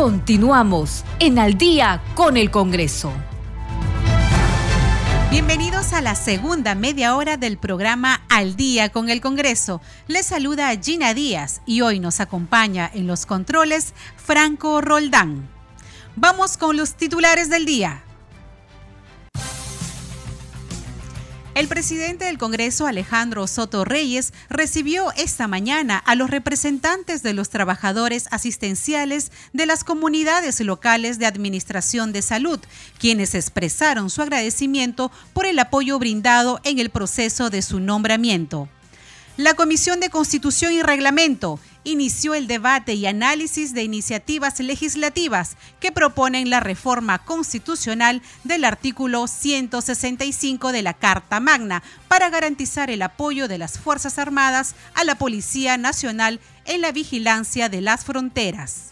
Continuamos en Al día con el Congreso. Bienvenidos a la segunda media hora del programa Al día con el Congreso. Les saluda Gina Díaz y hoy nos acompaña en los controles Franco Roldán. Vamos con los titulares del día. El presidente del Congreso, Alejandro Soto Reyes, recibió esta mañana a los representantes de los trabajadores asistenciales de las comunidades locales de administración de salud, quienes expresaron su agradecimiento por el apoyo brindado en el proceso de su nombramiento. La Comisión de Constitución y Reglamento inició el debate y análisis de iniciativas legislativas que proponen la reforma constitucional del artículo 165 de la Carta Magna para garantizar el apoyo de las Fuerzas Armadas a la Policía Nacional en la vigilancia de las fronteras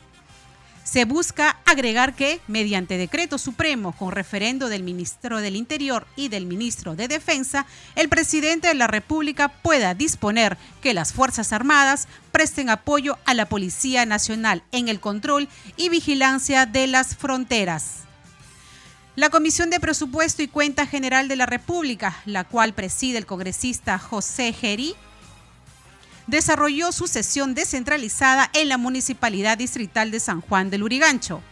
se busca agregar que, mediante decreto supremo con referendo del ministro del Interior y del ministro de Defensa, el presidente de la República pueda disponer que las Fuerzas Armadas presten apoyo a la Policía Nacional en el control y vigilancia de las fronteras. La Comisión de Presupuesto y Cuenta General de la República, la cual preside el congresista José Geri, desarrolló su sesión descentralizada en la Municipalidad Distrital de San Juan del Urigancho.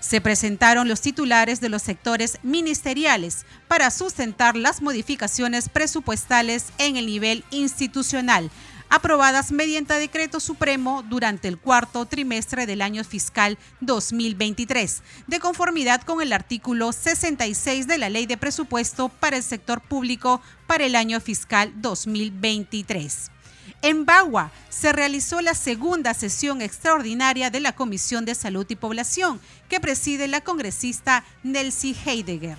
Se presentaron los titulares de los sectores ministeriales para sustentar las modificaciones presupuestales en el nivel institucional, aprobadas mediante decreto supremo durante el cuarto trimestre del año fiscal 2023, de conformidad con el artículo 66 de la Ley de Presupuesto para el Sector Público para el año fiscal 2023. En Bagua se realizó la segunda sesión extraordinaria de la Comisión de Salud y Población, que preside la congresista Nelsie Heidegger.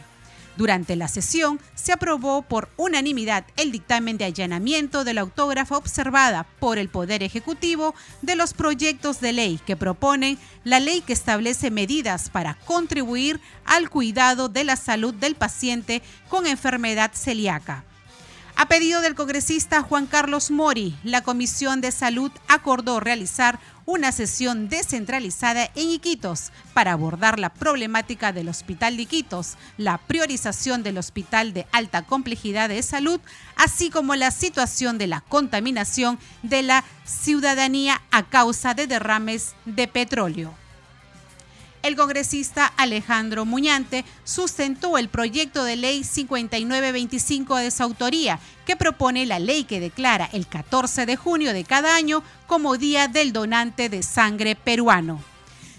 Durante la sesión se aprobó por unanimidad el dictamen de allanamiento de la autógrafa observada por el Poder Ejecutivo de los proyectos de ley que proponen la ley que establece medidas para contribuir al cuidado de la salud del paciente con enfermedad celíaca. A pedido del congresista Juan Carlos Mori, la Comisión de Salud acordó realizar una sesión descentralizada en Iquitos para abordar la problemática del Hospital de Iquitos, la priorización del Hospital de Alta Complejidad de Salud, así como la situación de la contaminación de la ciudadanía a causa de derrames de petróleo el congresista Alejandro Muñante sustentó el proyecto de ley 5925 de su autoría, que propone la ley que declara el 14 de junio de cada año como Día del Donante de Sangre Peruano.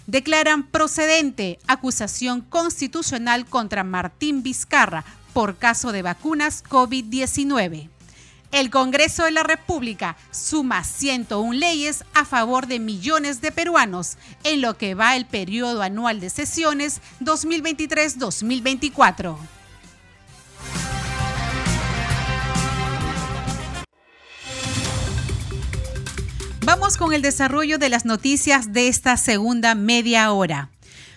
Declaran procedente acusación constitucional contra Martín Vizcarra por caso de vacunas COVID-19. El Congreso de la República suma 101 leyes a favor de millones de peruanos en lo que va el periodo anual de sesiones 2023-2024. Vamos con el desarrollo de las noticias de esta segunda media hora.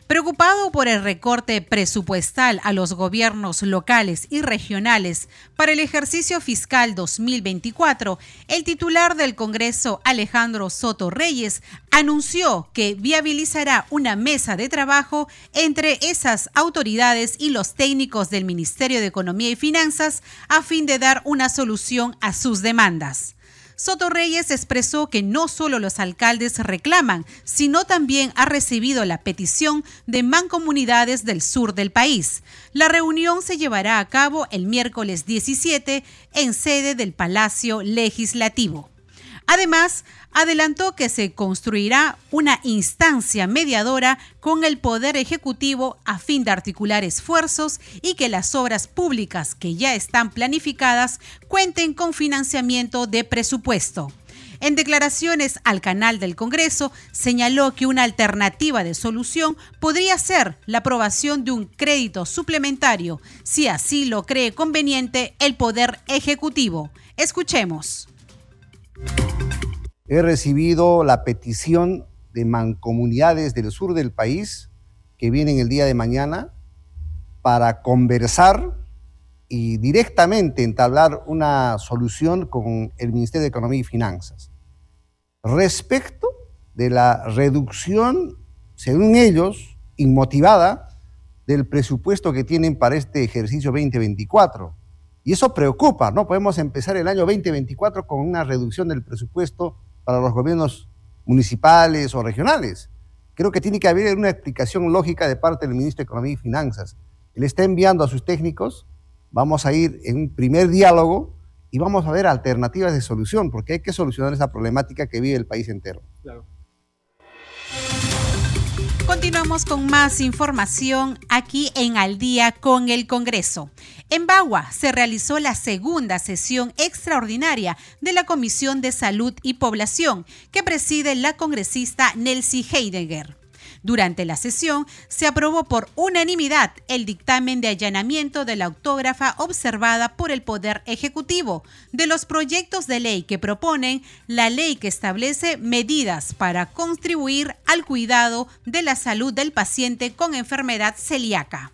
Preocupado por el recorte presupuestal a los gobiernos locales y regionales para el ejercicio fiscal 2024, el titular del Congreso, Alejandro Soto Reyes, anunció que viabilizará una mesa de trabajo entre esas autoridades y los técnicos del Ministerio de Economía y Finanzas a fin de dar una solución a sus demandas. Soto Reyes expresó que no solo los alcaldes reclaman, sino también ha recibido la petición de mancomunidades del sur del país. La reunión se llevará a cabo el miércoles 17 en sede del Palacio Legislativo. Además, adelantó que se construirá una instancia mediadora con el Poder Ejecutivo a fin de articular esfuerzos y que las obras públicas que ya están planificadas cuenten con financiamiento de presupuesto. En declaraciones al canal del Congreso, señaló que una alternativa de solución podría ser la aprobación de un crédito suplementario, si así lo cree conveniente el Poder Ejecutivo. Escuchemos. He recibido la petición de mancomunidades del sur del país que vienen el día de mañana para conversar y directamente entablar una solución con el Ministerio de Economía y Finanzas respecto de la reducción según ellos, inmotivada del presupuesto que tienen para este ejercicio 2024. Y eso preocupa, ¿no? Podemos empezar el año 2024 con una reducción del presupuesto para los gobiernos municipales o regionales. Creo que tiene que haber una explicación lógica de parte del ministro de Economía y Finanzas. Él está enviando a sus técnicos, vamos a ir en un primer diálogo y vamos a ver alternativas de solución, porque hay que solucionar esa problemática que vive el país entero. Claro. Continuamos con más información aquí en Al día con el Congreso. En Bagua se realizó la segunda sesión extraordinaria de la Comisión de Salud y Población que preside la congresista Nelsie Heidegger. Durante la sesión se aprobó por unanimidad el dictamen de allanamiento de la autógrafa observada por el Poder Ejecutivo de los proyectos de ley que proponen la ley que establece medidas para contribuir al cuidado de la salud del paciente con enfermedad celíaca.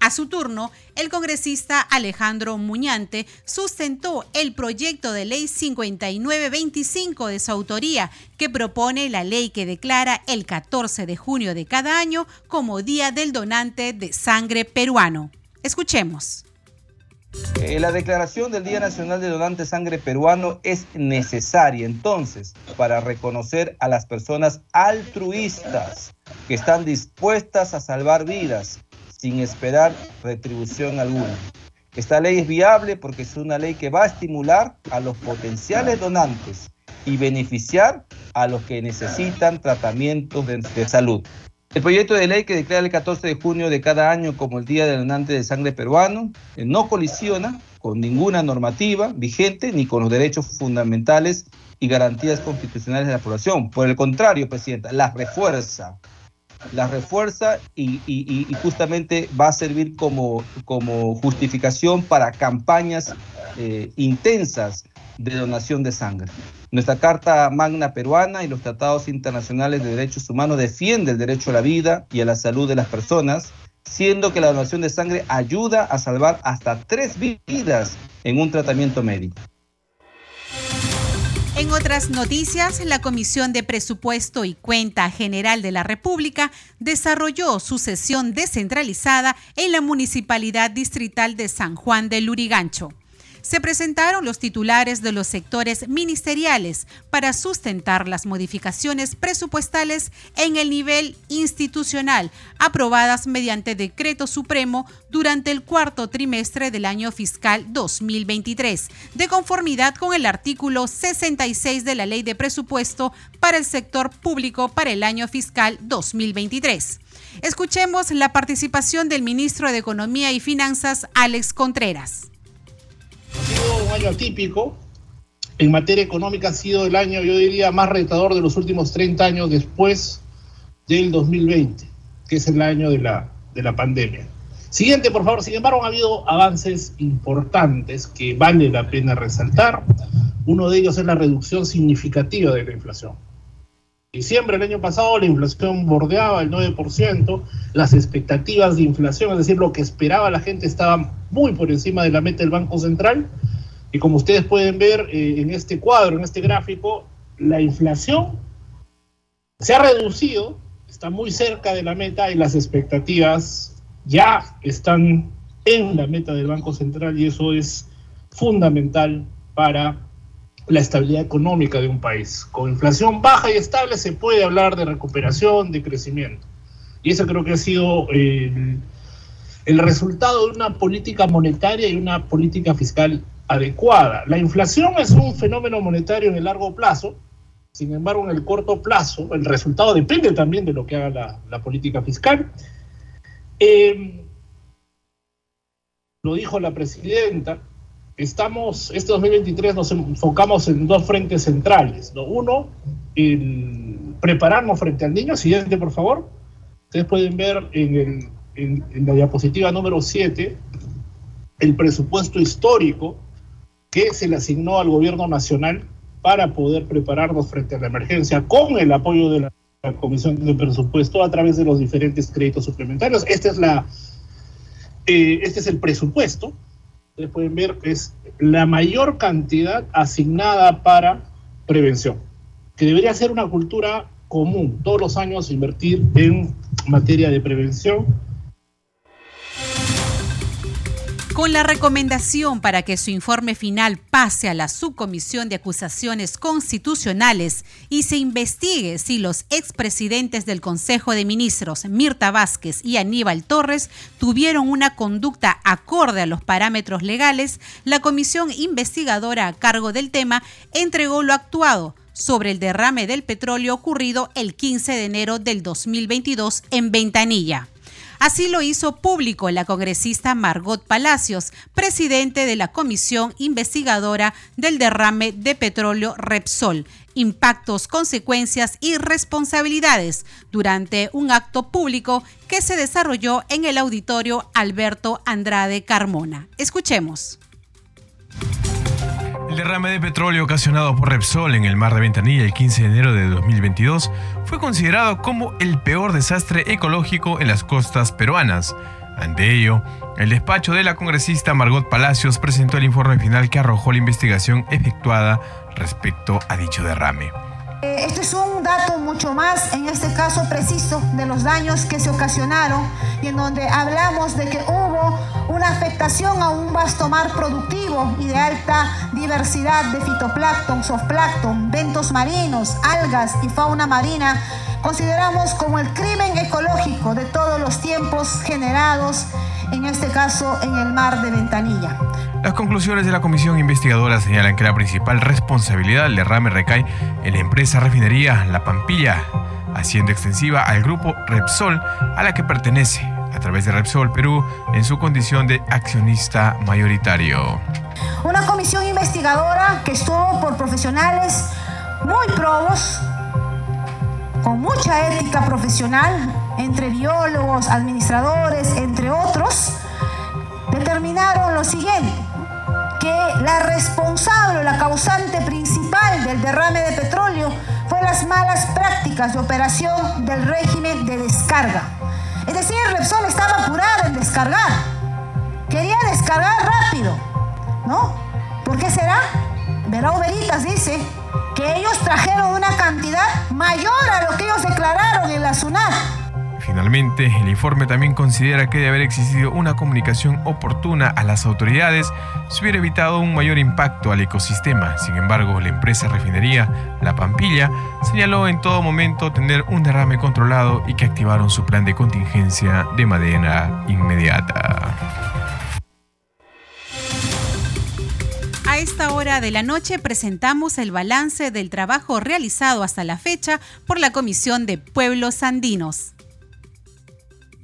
A su turno, el congresista Alejandro Muñante sustentó el proyecto de ley 5925 de su autoría, que propone la ley que declara el 14 de junio de cada año como Día del Donante de Sangre Peruano. Escuchemos. Eh, la declaración del Día Nacional de Donante de Sangre Peruano es necesaria entonces para reconocer a las personas altruistas que están dispuestas a salvar vidas sin esperar retribución alguna. Esta ley es viable porque es una ley que va a estimular a los potenciales donantes y beneficiar a los que necesitan tratamientos de, salud. El proyecto de ley que declara el 14 de junio de cada año como el Día del Donante de Sangre Peruano eh, no colisiona con ninguna normativa vigente ni con los derechos fundamentales y garantías constitucionales de la población. Por el contrario, Presidenta, las refuerza la refuerza y, justamente va a servir como, justificación para campañas eh, intensas de donación de sangre. Nuestra Carta Magna Peruana y los tratados internacionales de derechos humanos defienden el derecho a la vida y a la salud de las personas, siendo que la donación de sangre ayuda a salvar hasta tres vidas en un tratamiento médico. En otras noticias, la Comisión de Presupuesto y Cuenta General de la República desarrolló su sesión descentralizada en la Municipalidad Distrital de San Juan del Lurigancho se presentaron los titulares de los sectores ministeriales para sustentar las modificaciones presupuestales en el nivel institucional aprobadas mediante decreto supremo durante el cuarto trimestre del año fiscal 2023, de conformidad con el artículo 66 de la Ley de Presupuesto para el sector público para el año fiscal 2023. Escuchemos la participación del ministro de Economía y Finanzas, Alex Contreras. Ha sido un año atípico. En materia económica ha sido el año, yo diría, más retador de los últimos 30 años después del 2020, que es el año de la, de la pandemia. Siguiente, por favor. Sin embargo, ha habido avances importantes que vale la pena resaltar. Uno de ellos es la reducción significativa de la inflación. Diciembre del año pasado la inflación bordeaba el 9%, las expectativas de inflación, es decir, lo que esperaba la gente estaba muy por encima de la meta del Banco Central. Y como ustedes pueden ver eh, en este cuadro, en este gráfico, la inflación se ha reducido, está muy cerca de la meta y las expectativas ya están en la meta del Banco Central y eso es fundamental para la estabilidad económica de un país. Con inflación baja y estable se puede hablar de recuperación, de crecimiento. Y eso creo que ha sido el, resultado de una política monetaria y una política fiscal adecuada. La inflación es un fenómeno monetario en el largo plazo, sin embargo, en el corto plazo, el resultado depende también de lo que haga la, la política fiscal. Eh, lo dijo la presidenta, estamos, este 2023 nos enfocamos en dos frentes centrales. ¿no? Uno, el prepararnos frente al niño. Siguiente, por favor. Ustedes pueden ver en, en la diapositiva número 7 el presupuesto histórico que se le asignó al gobierno nacional para poder prepararnos frente a la emergencia con el apoyo de la Comisión de Presupuesto a través de los diferentes créditos suplementarios. Este es, la, eh, este es el presupuesto ustedes pueden ver es la mayor cantidad asignada para prevención, que debería ser una cultura común todos los años invertir en materia de prevención con la recomendación para que su informe final pase a la subcomisión de acusaciones constitucionales y se investigue si los expresidentes del Consejo de Ministros, Mirta Vázquez y Aníbal Torres, tuvieron una conducta acorde a los parámetros legales, la comisión investigadora a cargo del tema entregó lo actuado sobre el derrame del petróleo ocurrido el 15 de enero del 2022 en Ventanilla. Así lo hizo público la congresista Margot Palacios, presidente de la Comisión Investigadora del Derrame de Petróleo Repsol, impactos, consecuencias y responsabilidades durante un acto público que se desarrolló en el auditorio Alberto Andrade Carmona. Escuchemos. El derrame de petróleo ocasionado por Repsol en el mar de Ventanilla el 15 de enero de 2022 fue considerado como el peor desastre ecológico en las costas peruanas. Ante ello, el despacho de la congresista Margot Palacios presentó el informe final que arrojó la investigación efectuada respecto a dicho derrame. Este es un dato mucho más, en este caso preciso, de los daños que se ocasionaron y en donde hablamos de que hubo una afectación a un vasto mar productivo y de alta diversidad de fitoplancton, softplancton, ventos marinos, algas y fauna marina, consideramos como el crimen ecológico de todos los tiempos generados, en este caso en el mar de Ventanilla. Las conclusiones de la comisión investigadora señalan que la principal responsabilidad del derrame recae en la empresa refinería La Pampilla, haciendo extensiva al grupo Repsol a la que pertenece a través de Repsol Perú en su condición de accionista mayoritario. Una comisión investigadora que estuvo por profesionales muy probos, con mucha ética profesional, entre biólogos, administradores, entre otros, determinaron lo siguiente la responsable la causante principal del derrame de petróleo fue las malas prácticas de operación del régimen de descarga. Decir, Repsol estaba apurada en descargar. Quería descargar rápido, ¿no? ¿Por qué será? Verá Veritas dice que ellos trajeron una cantidad mayor a lo que ellos declararon en la SUNAT Finalmente, el informe también considera que de haber existido una comunicación oportuna a las autoridades, se hubiera evitado un mayor impacto al ecosistema. Sin embargo, la empresa refinería La Pampilla señaló en todo momento tener un derrame controlado y que activaron su plan de contingencia de manera inmediata. A esta hora de la noche presentamos el balance del trabajo realizado hasta la fecha por la Comisión de Pueblos Andinos.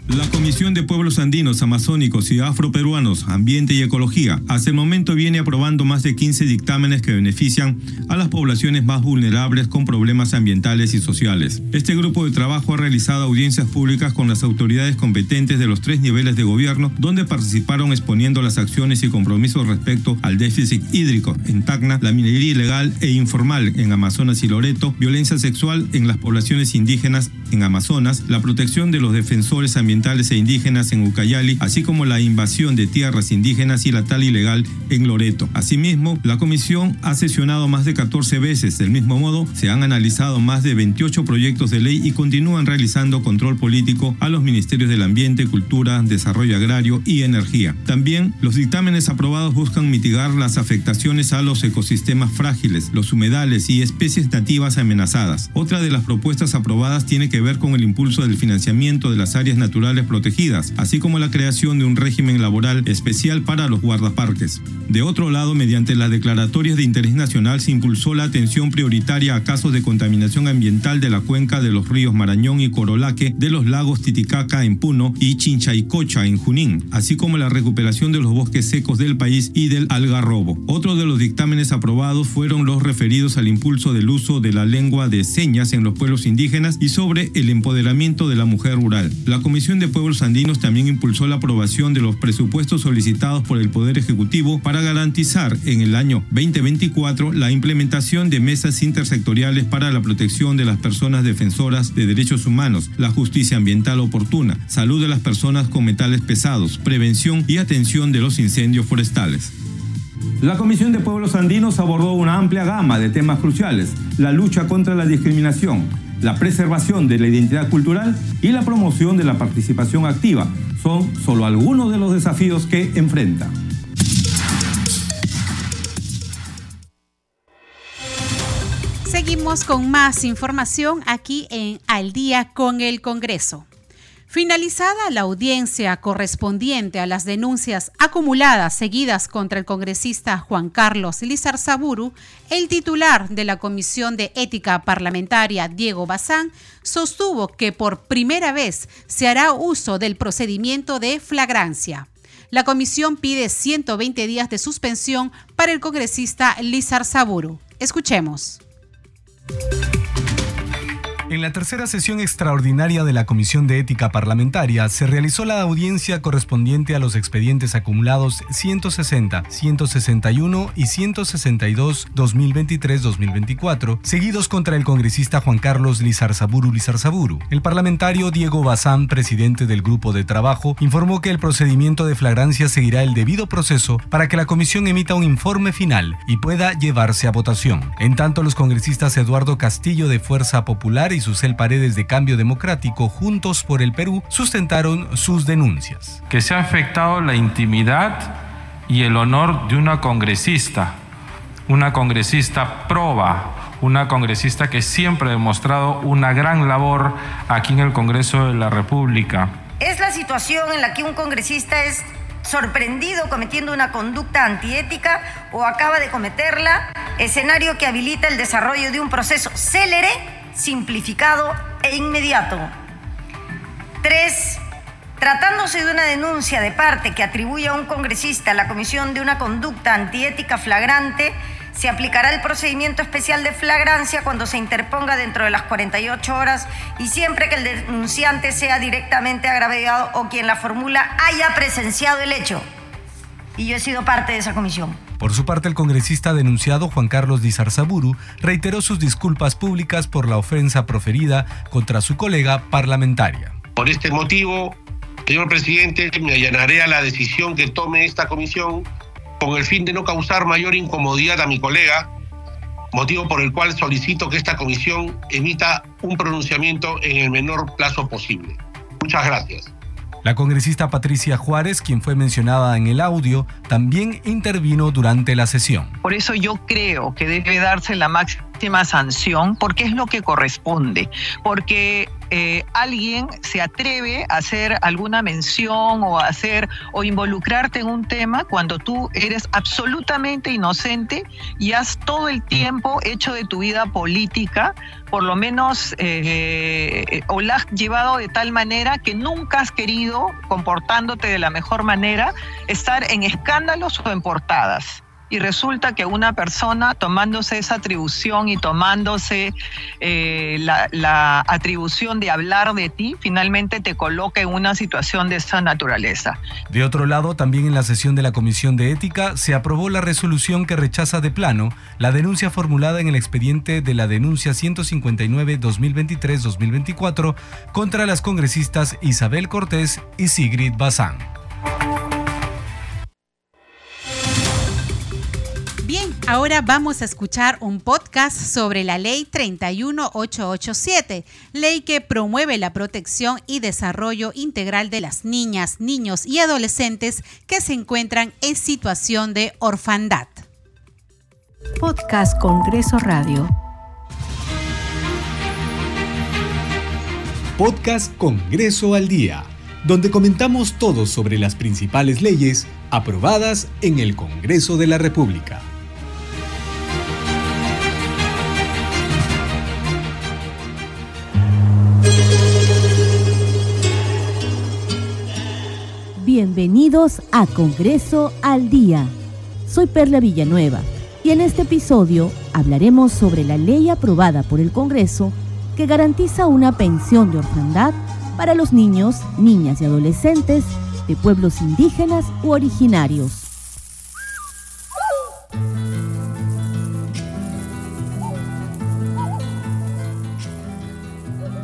La Comisión de Pueblos Andinos, Amazónicos y Afroperuanos, Ambiente y Ecología, hasta el momento viene aprobando más de 15 dictámenes que benefician a las poblaciones más vulnerables con problemas ambientales y sociales. Este grupo de trabajo ha realizado audiencias públicas con las autoridades competentes de los tres niveles de gobierno, donde participaron exponiendo las acciones y compromisos respecto al déficit hídrico en Tacna, la minería ilegal e informal en Amazonas y Loreto, violencia sexual en las poblaciones indígenas en Amazonas, la protección de los defensores ambientales e indígenas en Ucayali, así como la invasión de tierras indígenas y la tal ilegal en Loreto. Asimismo, la comisión ha sesionado más de 14 veces. Del mismo modo, se han analizado más de 28 proyectos de ley y continúan realizando control político a los ministerios del Ambiente, Cultura, Desarrollo Agrario y Energía. También, los dictámenes aprobados buscan mitigar las afectaciones a los ecosistemas frágiles, los humedales y especies nativas amenazadas. Otra de las propuestas aprobadas tiene que ver con el impulso del financiamiento de las áreas naturales protegidas, así como la creación de un régimen laboral especial para los guardaparques. De otro lado, mediante las declaratorias de interés nacional se impulsó la atención prioritaria a casos de contaminación ambiental de la cuenca de los ríos Marañón y Corolaque, de los lagos Titicaca en Puno y Chinchaycocha en Junín, así como la recuperación de los bosques secos del país y del algarrobo. Otro de los dictámenes aprobados fueron los referidos al impulso del uso de la lengua de señas en los pueblos indígenas y sobre el empoderamiento de la mujer rural. La Comisión de Pueblos Andinos también impulsó la aprobación de los presupuestos solicitados por el Poder Ejecutivo para garantizar en el año 2024 la implementación de mesas intersectoriales para la protección de las personas defensoras de derechos humanos, la justicia ambiental oportuna, salud de las personas con metales pesados, prevención y atención de los incendios forestales. La Comisión de Pueblos Andinos abordó una amplia gama de temas cruciales, la lucha contra la discriminación, la preservación de la identidad cultural y la promoción de la participación activa. Son solo algunos de los desafíos que enfrenta. Seguimos con más información aquí en Al día con el Congreso. Finalizada la audiencia correspondiente a las denuncias acumuladas seguidas contra el congresista Juan Carlos Lizarzaburu, el titular de la Comisión de Ética Parlamentaria, Diego Bazán, sostuvo que por primera vez se hará uso del procedimiento de flagrancia. La comisión pide 120 días de suspensión para el congresista Lizarzaburu. Escuchemos. En la tercera sesión extraordinaria de la Comisión de Ética Parlamentaria se realizó la audiencia correspondiente a los expedientes acumulados 160, 161 y 162 2023-2024, seguidos contra el congresista Juan Carlos Lizarzaburu Lizarzaburu. El parlamentario Diego Bazán, presidente del grupo de trabajo, informó que el procedimiento de flagrancia seguirá el debido proceso para que la comisión emita un informe final y pueda llevarse a votación. En tanto, los congresistas Eduardo Castillo de Fuerza Popular y Susel Paredes de Cambio Democrático, Juntos por el Perú, sustentaron sus denuncias. Que se ha afectado la intimidad y el honor de una congresista, una congresista proba, una congresista que siempre ha demostrado una gran labor aquí en el Congreso de la República. Es la situación en la que un congresista es sorprendido cometiendo una conducta antiética o acaba de cometerla, escenario que habilita el desarrollo de un proceso célere simplificado e inmediato. Tres, tratándose de una denuncia de parte que atribuye a un congresista la comisión de una conducta antiética flagrante, se aplicará el procedimiento especial de flagrancia cuando se interponga dentro de las 48 horas y siempre que el denunciante sea directamente agraviado o quien la formula haya presenciado el hecho. Y yo he sido parte de esa comisión. Por su parte, el congresista denunciado Juan Carlos Dizarzaburu reiteró sus disculpas públicas por la ofensa proferida contra su colega parlamentaria. Por este motivo, señor presidente, me allanaré a la decisión que tome esta comisión con el fin de no causar mayor incomodidad a mi colega, motivo por el cual solicito que esta comisión emita un pronunciamiento en el menor plazo posible. Muchas gracias. La congresista Patricia Juárez, quien fue mencionada en el audio, también intervino durante la sesión. Por eso yo creo que debe darse la máxima sanción porque es lo que corresponde, porque eh, alguien se atreve a hacer alguna mención o hacer o involucrarte en un tema cuando tú eres absolutamente inocente y has todo el tiempo hecho de tu vida política, por lo menos, eh, o la has llevado de tal manera que nunca has querido, comportándote de la mejor manera, estar en escándalos o en portadas y resulta que una persona tomándose esa atribución y tomándose eh, la, atribución de hablar de ti, finalmente te coloca en una situación de esa naturaleza. De otro lado, también en la sesión de la Comisión de Ética se aprobó la resolución que rechaza de plano la denuncia formulada en el expediente de la denuncia 159-2023-2024 contra las congresistas Isabel Cortés y Sigrid Bazán. Ahora vamos a escuchar un podcast sobre la ley 31887, ley que promueve la protección y desarrollo integral de las niñas, niños y adolescentes que se encuentran en situación de orfandad. Podcast Congreso Radio. Podcast Congreso al Día, donde comentamos todo sobre las principales leyes aprobadas en el Congreso de la República. Bienvenidos a Congreso al Día. Soy Perla Villanueva y en este episodio hablaremos sobre la ley aprobada por el Congreso que garantiza una pensión de orfandad para los niños, niñas y adolescentes de pueblos indígenas u originarios.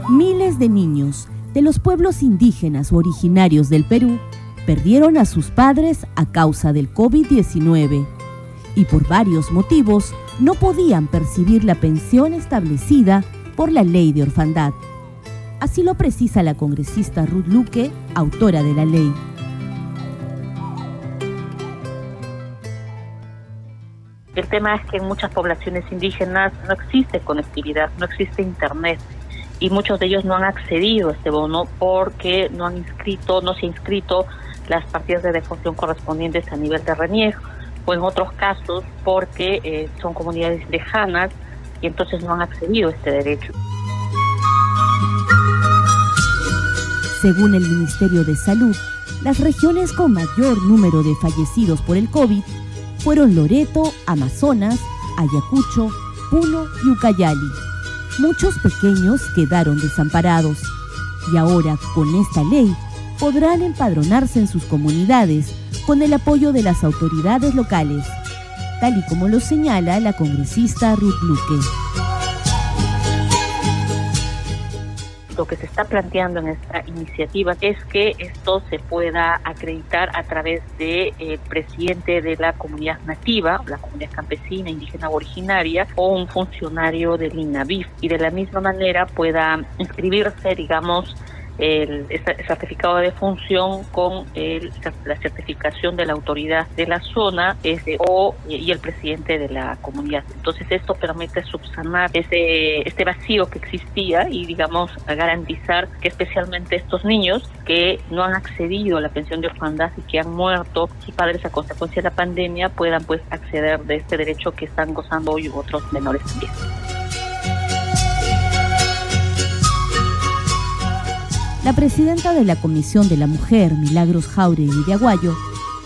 Miles de niños de los pueblos indígenas u originarios del Perú perdieron a sus padres a causa del COVID-19 y por varios motivos no podían percibir la pensión establecida por la ley de orfandad. Así lo precisa la congresista Ruth Luque, autora de la ley. El tema es que en muchas poblaciones indígenas no existe conectividad, no existe internet y muchos de ellos no han accedido a este bono porque no han inscrito, no se han inscrito las partidas de defunción correspondientes a nivel de reniego o en otros casos porque eh, son comunidades lejanas y entonces no han accedido a este derecho. Según el Ministerio de Salud, las regiones con mayor número de fallecidos por el COVID fueron Loreto, Amazonas, Ayacucho, Puno y Ucayali. Muchos pequeños quedaron desamparados y ahora con esta ley podrán empadronarse en sus comunidades con el apoyo de las autoridades locales, tal y como lo señala la congresista Ruth Luque. lo que se está planteando en esta iniciativa es que esto se pueda acreditar a través del de, presidente de la comunidad nativa, la comunidad campesina, indígena originaria, o un funcionario del INAVIF, y de la misma manera pueda inscribirse, digamos, el, certificado de función con el, la certificación de la autoridad de la zona este, o y el presidente de la comunidad. Entonces esto permite subsanar ese, este vacío que existía y digamos garantizar que especialmente estos niños que no han accedido a la pensión de orfandad y que han muerto y padres a consecuencia de la pandemia puedan pues acceder de este derecho que están gozando hoy otros menores también. La presidenta de la Comisión de la Mujer, Milagros Jauregui de Aguayo,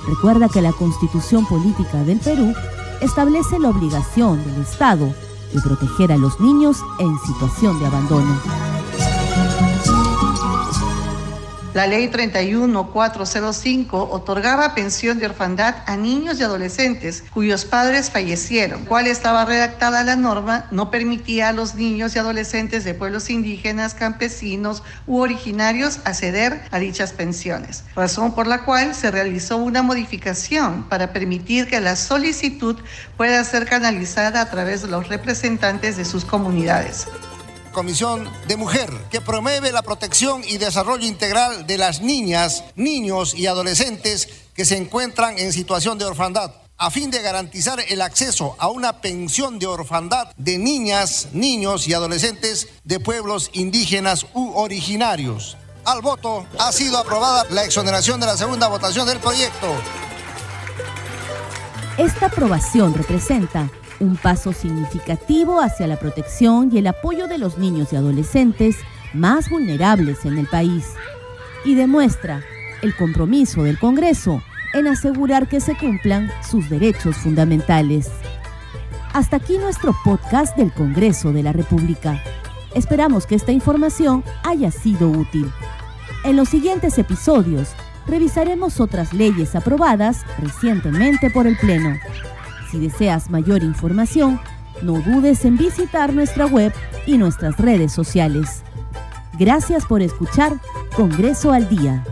recuerda que la Constitución Política del Perú establece la obligación del Estado de proteger a los niños en situación de abandono. La ley 31405 otorgaba pensión de orfandad a niños y adolescentes cuyos padres fallecieron. Cual estaba redactada la norma, no permitía a los niños y adolescentes de pueblos indígenas, campesinos u originarios acceder a dichas pensiones, razón por la cual se realizó una modificación para permitir que la solicitud pueda ser canalizada a través de los representantes de sus comunidades. Comisión de Mujer, que promueve la protección y desarrollo integral de las niñas, niños y adolescentes que se encuentran en situación de orfandad a fin de garantizar el acceso a una pensión de orfandad de niñas, niños y adolescentes de pueblos indígenas u originarios. Al voto ha sido aprobada la exoneración de la segunda votación del proyecto. Esta aprobación representa un paso significativo hacia la protección y el apoyo de los niños y adolescentes más vulnerables en el país y demuestra el compromiso del Congreso en asegurar que se cumplan sus derechos fundamentales. Hasta aquí nuestro podcast del Congreso de la República. Esperamos que esta información haya sido útil. En los siguientes episodios revisaremos otras leyes aprobadas recientemente por el Pleno. Si deseas mayor información, no dudes en visitar nuestra web y nuestras redes sociales. Gracias por escuchar Congreso al Día.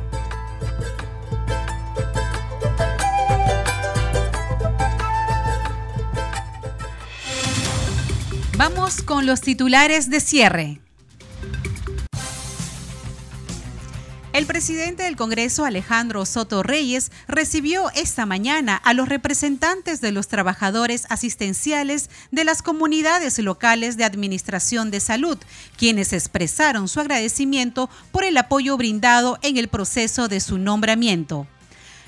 Vamos con los titulares de cierre. El presidente del Congreso, Alejandro Soto Reyes, recibió esta mañana a los representantes de los trabajadores asistenciales de las comunidades locales de Administración de Salud, quienes expresaron su agradecimiento por el apoyo brindado en el proceso de su nombramiento.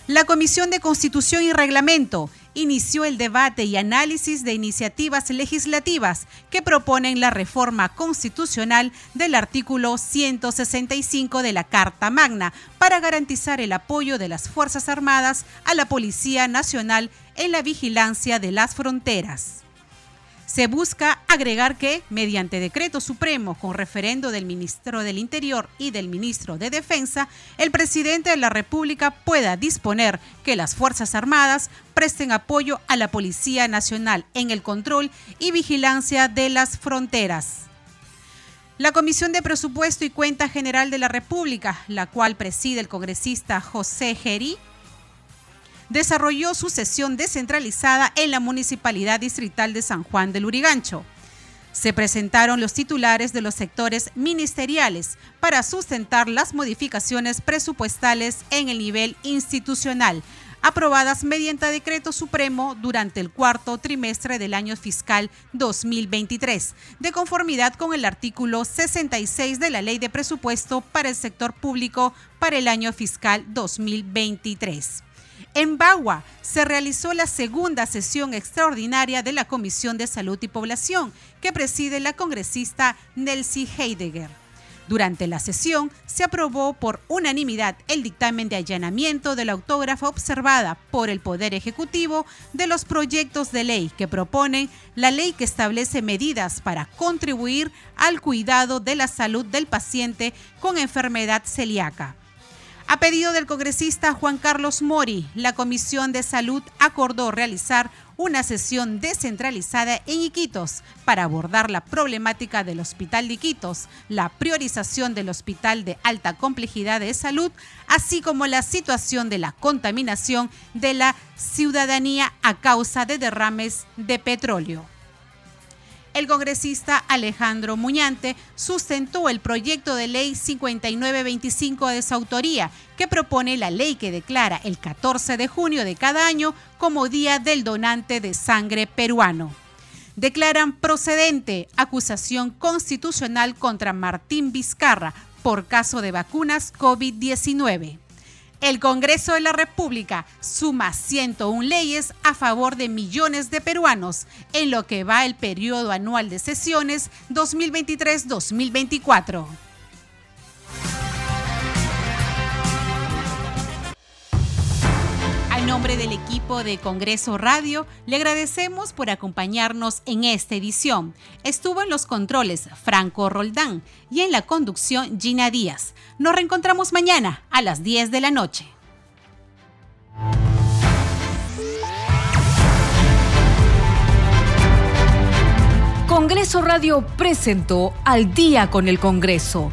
La Comisión de Constitución y Reglamento inició el debate y análisis de iniciativas legislativas que proponen la reforma constitucional del artículo 165 de la Carta Magna para garantizar el apoyo de las Fuerzas Armadas a la Policía Nacional en la vigilancia de las fronteras se busca agregar que, mediante decreto supremo con referendo del ministro del Interior y del ministro de Defensa, el presidente de la República pueda disponer que las Fuerzas Armadas presten apoyo a la Policía Nacional en el control y vigilancia de las fronteras. La Comisión de Presupuesto y Cuenta General de la República, la cual preside el congresista José Geri, desarrolló su sesión descentralizada en la Municipalidad Distrital de San Juan del Urigancho. Se presentaron los titulares de los sectores ministeriales para sustentar las modificaciones presupuestales en el nivel institucional, aprobadas mediante decreto supremo durante el cuarto trimestre del año fiscal 2023, de conformidad con el artículo 66 de la Ley de Presupuesto para el Sector Público para el año fiscal 2023. En Bagua se realizó la segunda sesión extraordinaria de la Comisión de Salud y Población, que preside la congresista Nelsie Heidegger. Durante la sesión se aprobó por unanimidad el dictamen de allanamiento de la autógrafa observada por el Poder Ejecutivo de los proyectos de ley que proponen la ley que establece medidas para contribuir al cuidado de la salud del paciente con enfermedad celíaca. A pedido del congresista Juan Carlos Mori, la Comisión de Salud acordó realizar una sesión descentralizada en Iquitos para abordar la problemática del Hospital de Iquitos, la priorización del Hospital de Alta Complejidad de Salud, así como la situación de la contaminación de la ciudadanía a causa de derrames de petróleo el congresista Alejandro Muñante sustentó el proyecto de ley 5925 de su autoría, que propone la ley que declara el 14 de junio de cada año como Día del Donante de Sangre Peruano. Declaran procedente acusación constitucional contra Martín Vizcarra por caso de vacunas COVID-19 el Congreso de la República suma 101 leyes a favor de millones de peruanos en lo que va el periodo anual de sesiones 2023-2024. Nombre del equipo de Congreso Radio, le agradecemos por acompañarnos en esta edición. Estuvo en los controles Franco Roldán y en la conducción Gina Díaz. Nos reencontramos mañana a las 10 de la noche. Congreso Radio presentó Al día con el Congreso